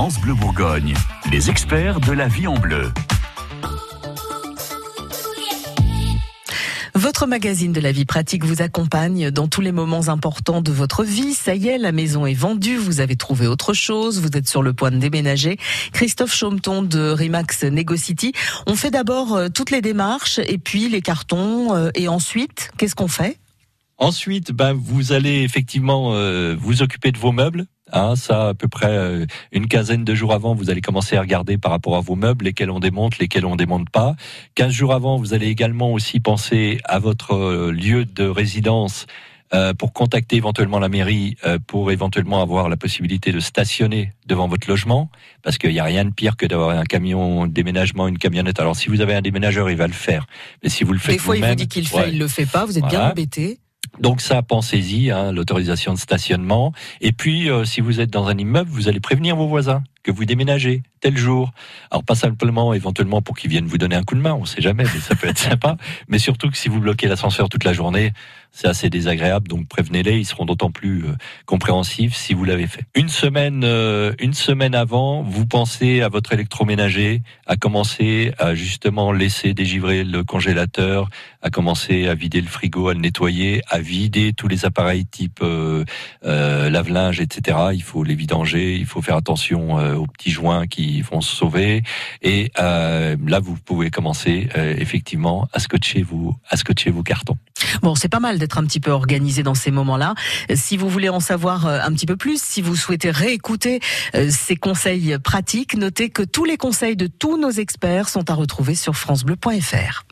France Bleu Bourgogne, les experts de la vie en bleu. Votre magazine de la vie pratique vous accompagne dans tous les moments importants de votre vie. Ça y est, la maison est vendue, vous avez trouvé autre chose, vous êtes sur le point de déménager. Christophe Chaumeton de Remax Negocity. On fait d'abord euh, toutes les démarches et puis les cartons euh, et ensuite, qu'est-ce qu'on fait? Ensuite, ben, vous allez effectivement euh, vous occuper de vos meubles. Hein, ça, à peu près euh, une quinzaine de jours avant, vous allez commencer à regarder par rapport à vos meubles, lesquels on démonte, lesquels on démonte pas. Quinze jours avant, vous allez également aussi penser à votre euh, lieu de résidence pour contacter éventuellement la mairie pour éventuellement avoir la possibilité de stationner devant votre logement, parce qu'il n'y a rien de pire que d'avoir un camion déménagement, une camionnette. Alors si vous avez un déménageur, il va le faire, mais si vous le faites Des fois, il vous dit qu'il le fait, il le fait pas, vous êtes bien embêté. Donc ça, pensez-y, hein, l'autorisation de stationnement. Et puis, euh, si vous êtes dans un immeuble, vous allez prévenir vos voisins que vous déménagez tel jour. Alors pas simplement éventuellement pour qu'ils viennent vous donner un coup de main, on sait jamais, mais ça peut être sympa. Mais surtout que si vous bloquez l'ascenseur toute la journée, c'est assez désagréable. Donc prévenez-les, ils seront d'autant plus euh, compréhensifs si vous l'avez fait. Une semaine, euh, une semaine avant, vous pensez à votre électroménager, à commencer à justement laisser dégivrer le congélateur, à commencer à vider le frigo, à le nettoyer, à vider tous les appareils type euh, lave-linge, etc. Il faut les vidanger, il faut faire attention aux petits joints qui vont se sauver. Et là, vous pouvez commencer effectivement à scotcher vous, à scotcher vos cartons. Bon, c'est pas mal d'être un petit peu organisé dans ces moments-là. Si vous voulez en savoir euh, un petit peu plus, si vous souhaitez réécouter euh, ces conseils pratiques, notez que tous les conseils de tous nos experts sont à retrouver sur francebleu.fr.